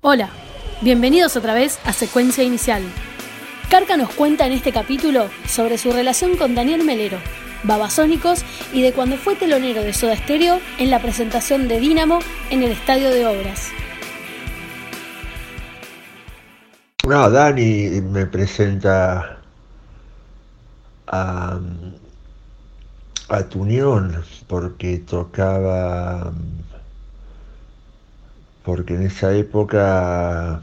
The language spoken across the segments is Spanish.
Hola, bienvenidos otra vez a Secuencia Inicial. Carca nos cuenta en este capítulo sobre su relación con Daniel Melero, Babasónicos y de cuando fue telonero de Soda Stereo en la presentación de Dínamo en el Estadio de Obras. No, Dani me presenta a, a Tunión porque tocaba porque en esa época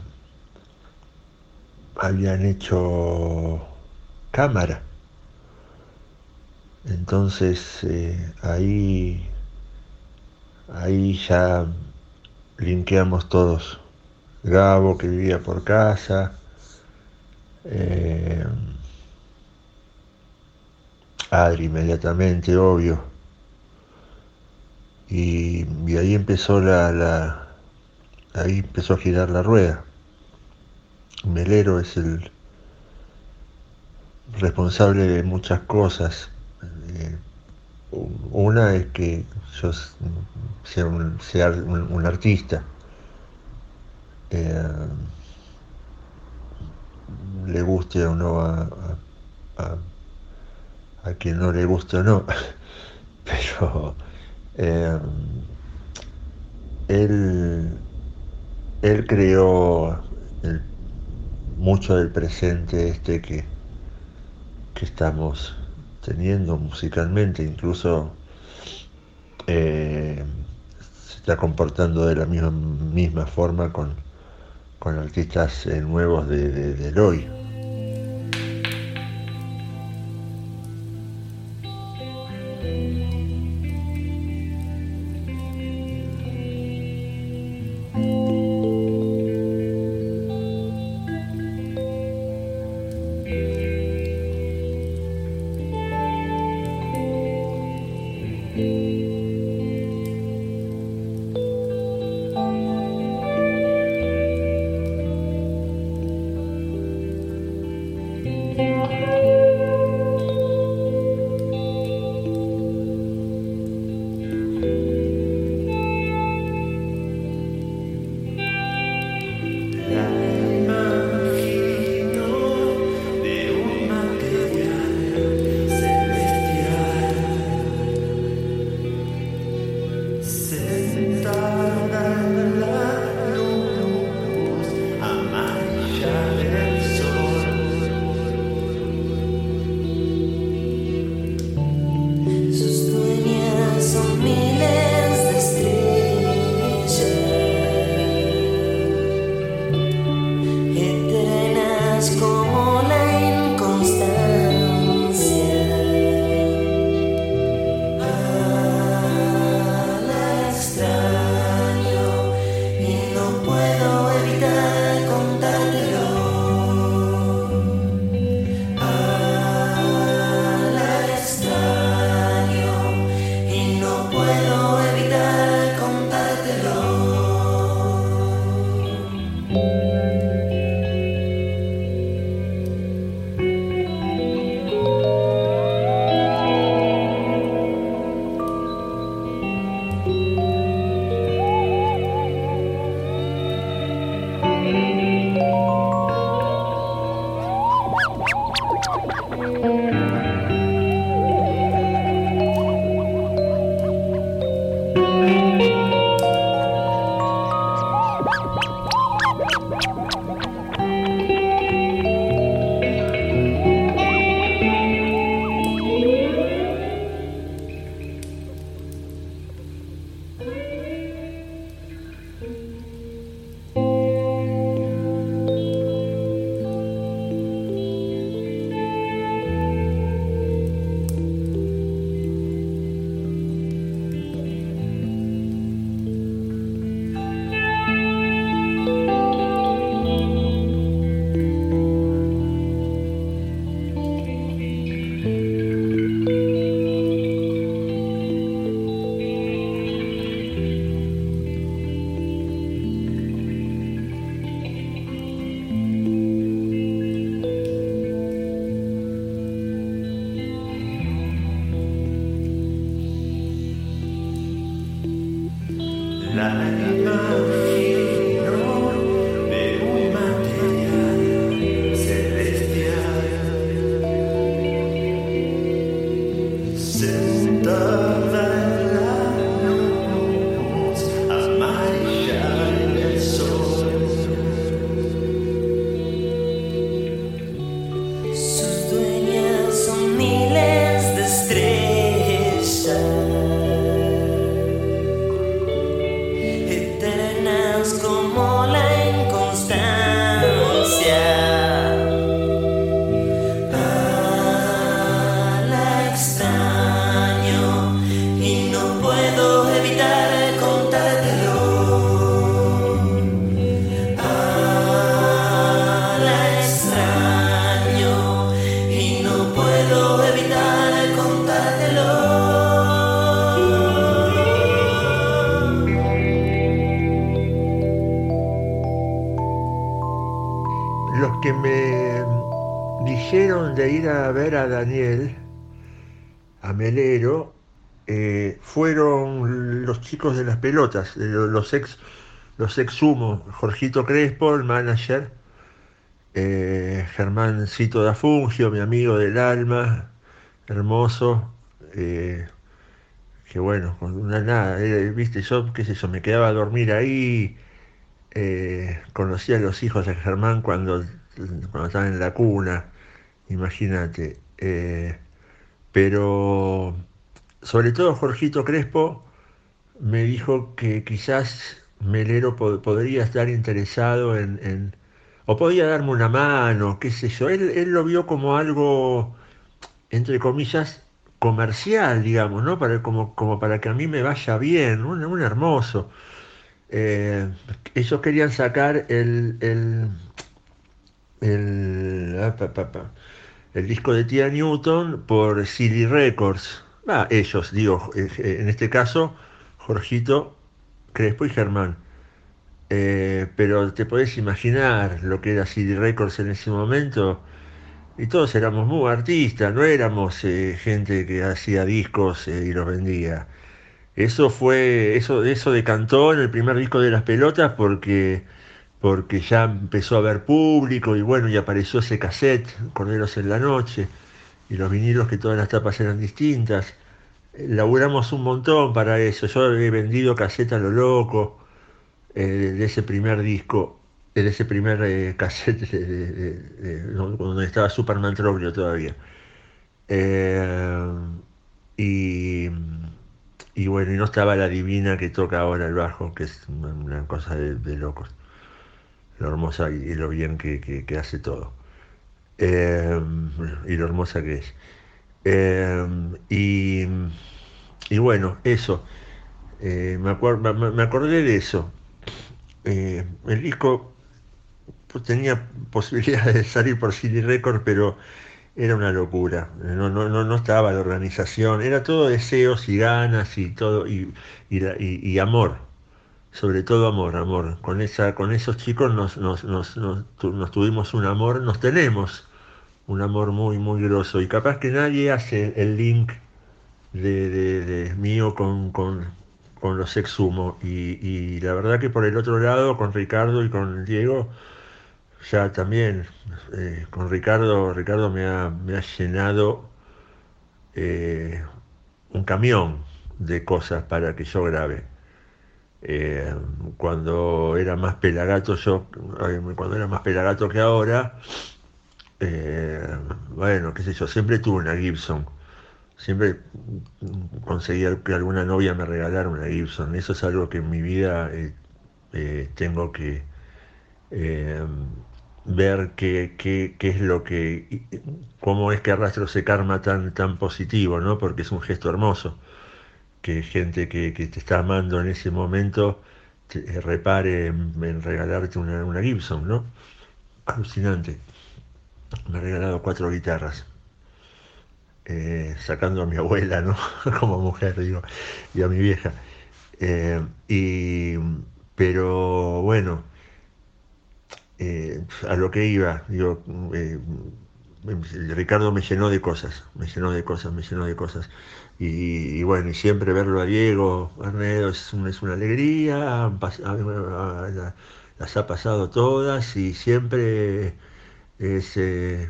habían hecho cámara. Entonces eh, ahí, ahí ya linkeamos todos. Gabo que vivía por casa, eh, Adri inmediatamente, obvio. Y, ahí empezó la ahí empezó a girar la rueda. Melero es el responsable de muchas cosas. Eh, una es que yo sea un, artista. Eh, le guste o no a, a, quien no le guste o no. Pero eh, él él creó mucho del presente este que, que estamos teniendo musicalmente, incluso eh, se está comportando de la misma, misma forma con, con artistas eh, nuevos de, de, del hoy. De ir a ver a Daniel, a Melero, eh, fueron los chicos de las pelotas, los ex, los ex sumo, Jorgito Crespo, el manager, eh, Germáncito da Fungio, mi amigo del alma, hermoso, eh, que bueno, con una nada, viste, yo, qué sé yo, me quedaba a dormir ahí, conocía a los hijos de Germán cuando, cuando estaban en la cuna, imagínate, pero sobre todo Jorgito Crespo me dijo que quizás Melero podría estar interesado en, o podía darme una mano, qué sé yo. Él, lo vio como algo, entre comillas, comercial, digamos, ¿no? Para, como, como para que a mí me vaya bien, un, hermoso. Eh, ellos querían sacar el, el, ah, el disco de Tia Newton por Silly Records Ah, ellos, digo, eh, eh, en este caso, Jorgito, Crespo y Germán. Eh, pero te podés imaginar lo que era CD Records en ese momento. Y todos éramos muy artistas, no éramos gente que hacía discos y los vendía. Eso fue, eso, eso decantó en el primer disco de las pelotas porque, porque ya empezó a haber público y bueno, y apareció ese cassette, Corderos en la Noche y los vinilos que todas las tapas eran distintas. Laburamos un montón para eso. Yo he vendido casetas a lo loco eh, de ese primer disco, de ese primer eh, cassette donde estaba Superman Troglio todavía. Eh, y, y, bueno, y no estaba la divina que toca ahora el bajo, que es una, cosa de, locos. Lo hermosa y, lo bien que hace todo. Eh, y lo hermosa que es. Eh, y, bueno, eso. Eh, me, me, acordé de eso. el disco pues, tenía posibilidades de salir por CD Record, pero era una locura. No, no, no, estaba la organización, era todo deseos y ganas y todo, y, y amor sobre todo amor, amor. Con, esa, con esos chicos nos, nos, nos, nos, tuvimos un amor, nos tenemos un amor muy, muy grosso. Y capaz que nadie hace el link de, de, mío con, con, con, los exhumo. Y, y, la verdad que por el otro lado, con Ricardo y con Diego, ya también, eh, con Ricardo, Ricardo me ha, me ha llenado eh, un camión de cosas para que yo grabe. Eh, cuando era más pelagato yo, cuando era más pelagato que ahora, eh, bueno, qué sé yo, siempre tuve una Gibson. Siempre conseguía que alguna novia me regalara una Gibson. Eso es algo que en mi vida eh, tengo que ver qué, qué, es lo que, cómo es que arrastro ese karma tan, tan positivo, ¿no? Porque es un gesto hermoso que gente que, te está amando en ese momento eh, repare en, regalarte una, Gibson, ¿no? Alucinante. Me ha regalado cuatro guitarras. Eh, sacando a mi abuela, ¿no? Como mujer, digo, y a mi vieja. Eh, y, pero bueno, a lo que iba, digo, Ricardo me llenó de cosas, me llenó de cosas, me llenó de cosas. Y, bueno, y siempre verlo a Diego Arnedo es, es una alegría, las ha pasado todas y siempre es eh,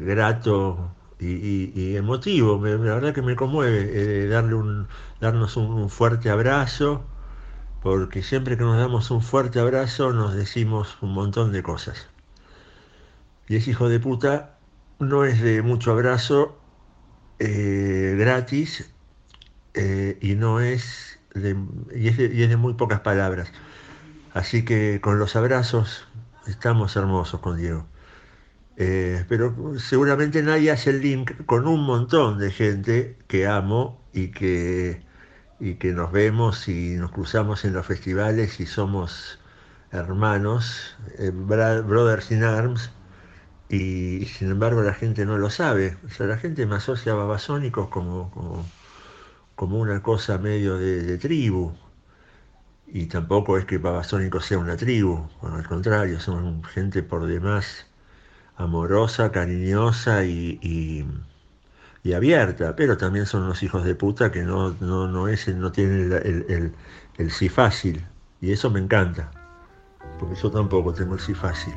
grato y, emotivo, la verdad que me conmueve eh, darle un, darnos un, fuerte abrazo, porque siempre que nos damos un fuerte abrazo nos decimos un montón de cosas. Y es hijo de puta, no es de mucho abrazo, eh, gratis eh, y no es de, y es de, muy pocas palabras. Así que con los abrazos estamos hermosos con Diego. Eh, pero seguramente nadie hace el link con un montón de gente que amo y que, y que nos vemos y nos cruzamos en los festivales y somos hermanos, brothers in arms, y, sin embargo la gente no lo sabe. O sea, la gente me asocia a babasónicos como, como, una cosa medio de, tribu. y tampoco es que Babasónico sea una tribu, al contrario, son gente por demás amorosa, cariñosa y, abierta, pero también son unos hijos de puta que no, no, no, es, no tienen el, el sí fácil, y eso me encanta, porque yo tampoco tengo el sí fácil.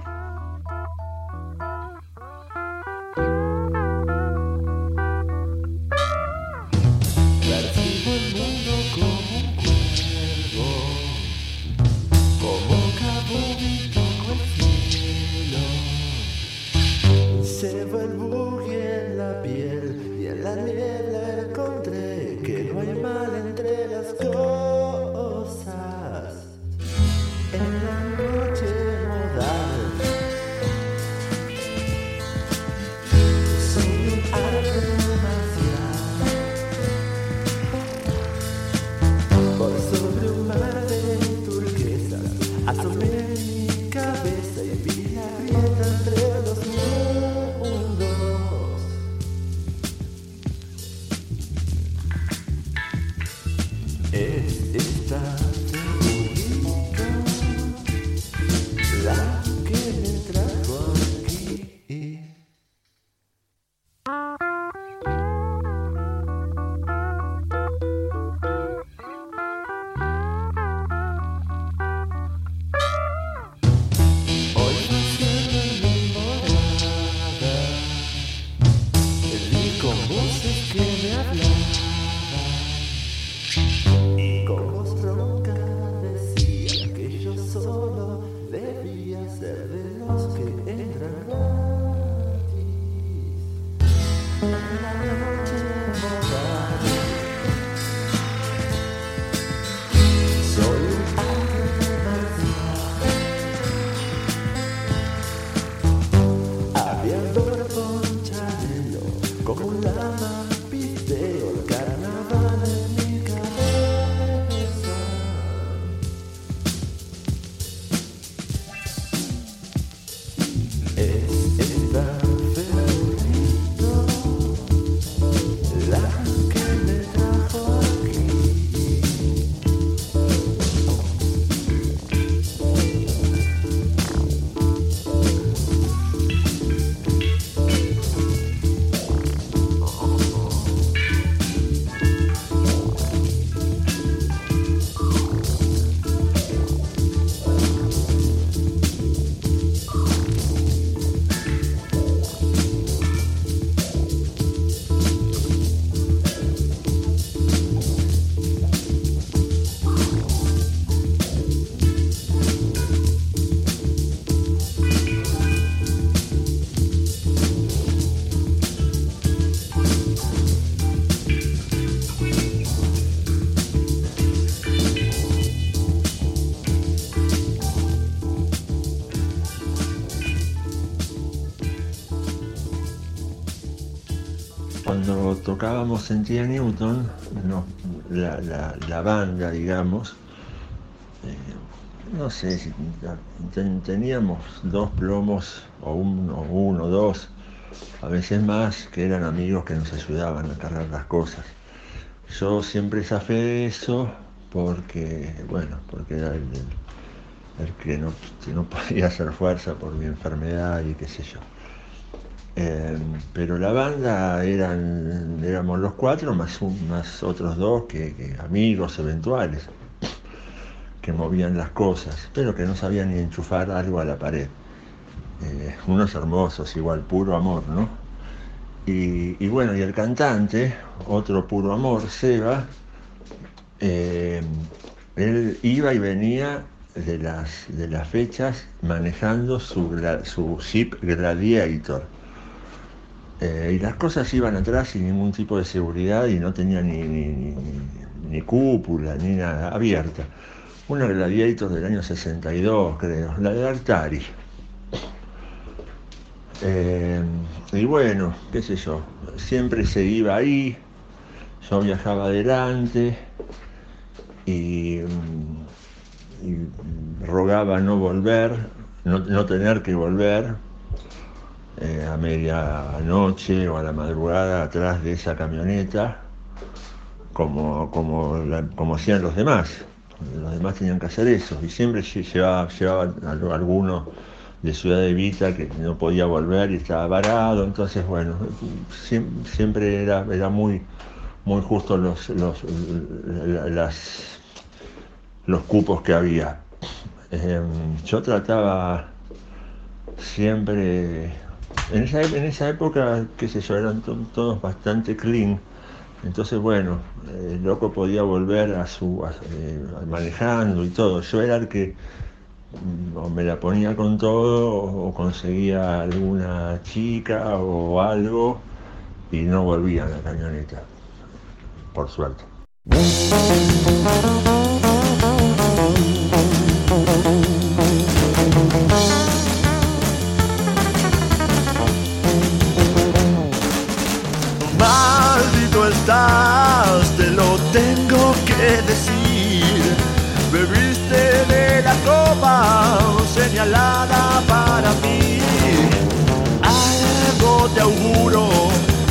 Tocábamos en Tía Newton, la, banda, digamos, eh, no sé si teníamos dos plomos o uno, uno, dos, a veces más, que eran amigos que nos ayudaban a cargar las cosas. Yo siempre zafé eso porque, bueno, porque era el, que no, no podía hacer fuerza por mi enfermedad y qué sé yo. Eh, pero la banda eran, éramos los cuatro, más, más otros dos que, amigos eventuales, que movían las cosas, pero que no sabían ni enchufar algo a la pared. Eh, unos hermosos, igual, puro amor, ¿no? Y, bueno, y el cantante, otro puro amor, Seba, eh, él iba y venía de las, de las fechas manejando su, su Jeep Gladiator eh, y las cosas iban atrás sin ningún tipo de seguridad y no tenía ni, cúpula, ni nada, abierta. Una Gladiator del año 62, creo, la de Artari. Eh, y bueno, qué sé yo, siempre se iba ahí, yo viajaba adelante y, rogaba no volver, no, no tener que volver, eh, a medianoche o a la madrugada atrás de esa camioneta, como, como, como hacían los demás. los demás tenían que hacer eso. Y siempre llevaba, llevaba a alguno de Ciudad de Vita que no podía volver y estaba varado. Entonces, bueno, siempre era, era muy, muy justo los, los, las, los cupos que había. Em, yo trataba siempre, en esa, en esa época, qué sé yo, eran todos bastante clean entonces, bueno, el loco podía volver a su eh, manejando y todo. Yo era el que mm, me la ponía con todo o conseguía alguna chica o algo y no volvía la camioneta, por suerte. Para mí. Algo te auguro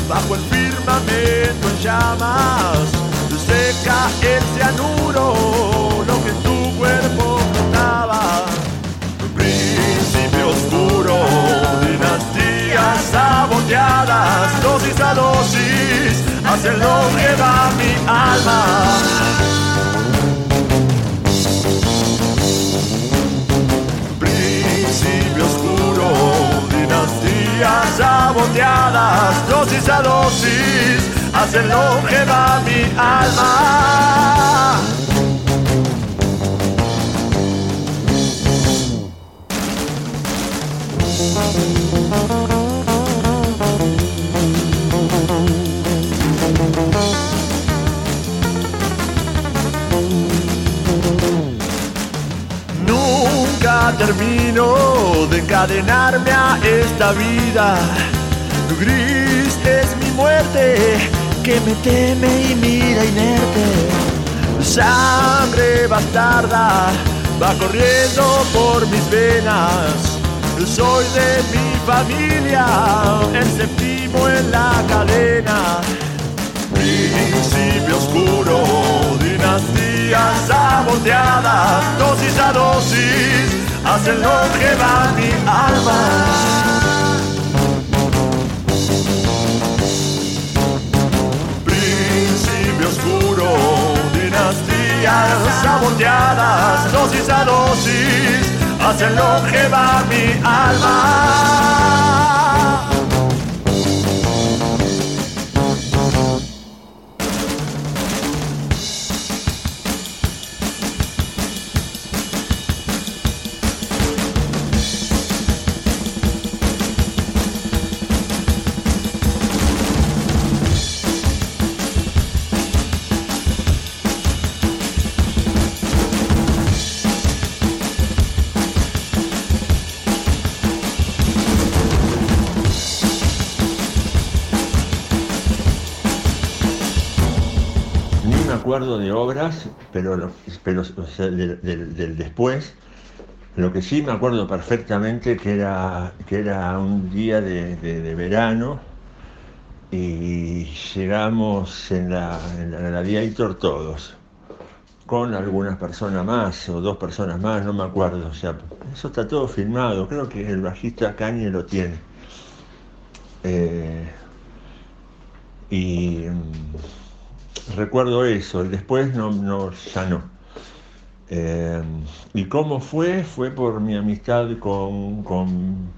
bajo el firmamento en llamas. Seca el cianuro, lo que tu cuerpo flotaba. Principio oscuro, dinastías saboteadas, dosis a dosis hacen lo que va mi alma. Dinastías saboteadas, dosis a dosis, hacen lo que va mi alma. Termino de encadenarme a esta vida. Gris es mi muerte que me teme y mira inerte. Sangre bastarda va corriendo por mis venas. Soy de mi familia, el séptimo en la cadena. Principio oscuro, dinastías saboteadas, dosis a dosis hacen lo que va mi alma. Principio oscuro, dinastías saboteadas, dosis a dosis, hacen lo que va mi alma. De obras, pero, pero del, después. Lo que sí me acuerdo perfectamente que era, que era un día de, verano y llegamos en la, en la Gladiator todos, con algunas personas más o dos personas más, no me acuerdo. O sea, eso está todo filmado, creo que el bajista Cañe lo tiene. Eh, y recuerdo eso, después no, no, ya no. Eh, ¿Y cómo fue? Fue por mi amistad con, con,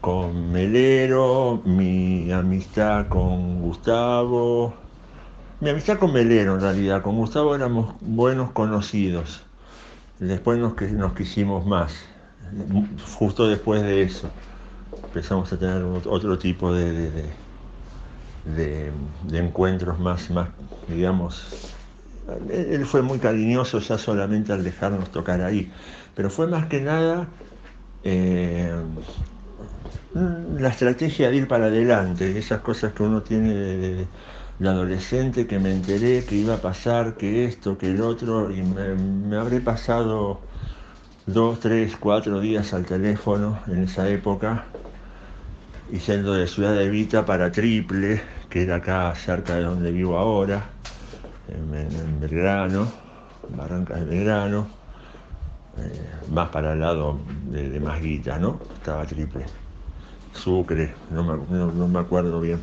con Melero, mi amistad con Gustavo, mi amistad con Melero en realidad, con Gustavo éramos buenos conocidos, después nos, nos quisimos más, justo después de eso empezamos a tener otro tipo de de, encuentros más, más, digamos, él fue muy cariñoso ya solamente al dejarnos tocar ahí, pero fue más que nada eh, la estrategia de ir para adelante, esas cosas que uno tiene de, adolescente, que me enteré que iba a pasar, que esto, que el otro, y me, me habré pasado dos, tres, cuatro días al teléfono en esa época, y yendo de Ciudad de Vita para Triple, que era acá cerca de donde vivo ahora, en, Belgrano, Barrancas de Belgrano, eh, más para el lado de, de Masguita, ¿no? Estaba triple. Sucre, no me, acuerdo bien.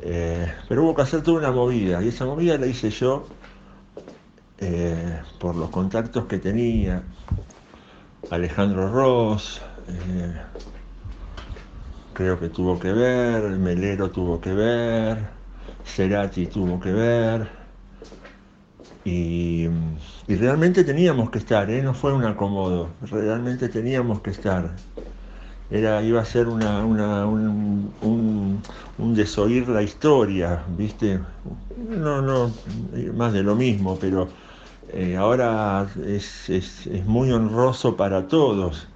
Eh, pero hubo que hacer toda una movida, y esa movida la hice yo eh, por los contactos que tenía. Alejandro Ross, creo que tuvo que ver, Melero tuvo que ver, Cerati tuvo que ver. Y, realmente teníamos que estar, ¿eh? no fue un acomodo, realmente teníamos que estar. Era, iba a ser una, un, un, desoír la historia, ¿viste? No, no, más de lo mismo, pero eh, ahora es, muy honroso para todos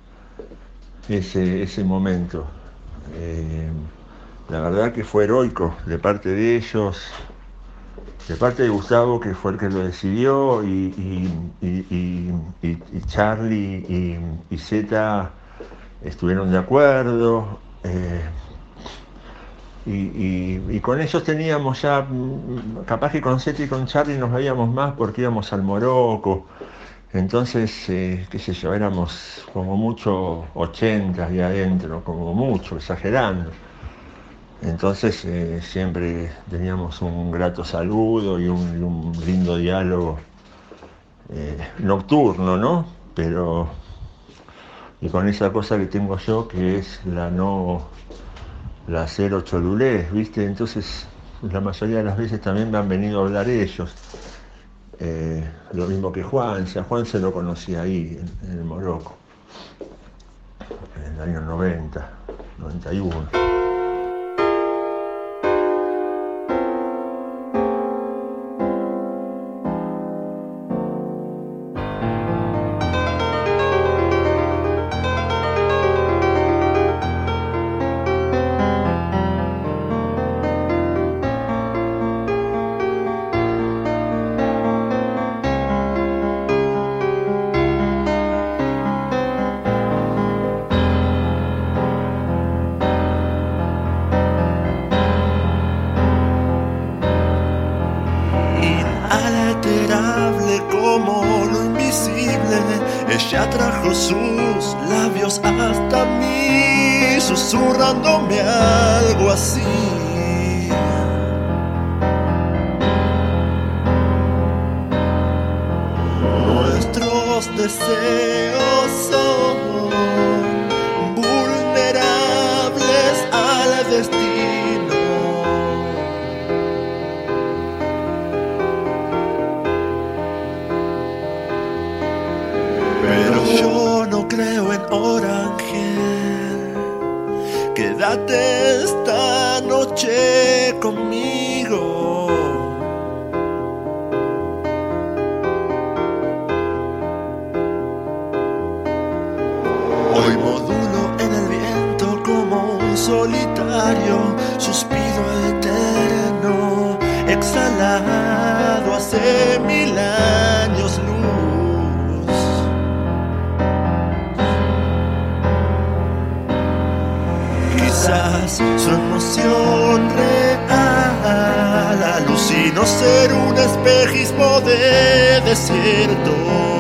ese, ese momento. Eh, la verdad que fue heroico de parte de ellos, de parte de Gustavo, que fue el que lo decidió, y, Charlie y, Zeta estuvieron de acuerdo. Eh, y, con ellos teníamos ya, capaz que con Zeta y con Charlie nos veíamos más porque íbamos al Morocco. Entonces, eh, qué sé yo, éramos como mucho 80 y adentro, como mucho, exagerando. Entonces eh, siempre teníamos un grato saludo y un, lindo diálogo eh, nocturno, ¿no? Pero, y con esa cosa que tengo yo, que es la no, la cero cholulés, ¿viste? Entonces, la mayoría de las veces también me han venido a hablar ellos. Eh, lo mismo que Juan, a Juan se lo conocía ahí, en, en el Morocco, en el año 90, 91. imaginándome algo así. Nuestros deseos son noche conmigo. Hoy modulo en el viento como un solitario suspiro eterno, exhalado hacia Realidad virtual.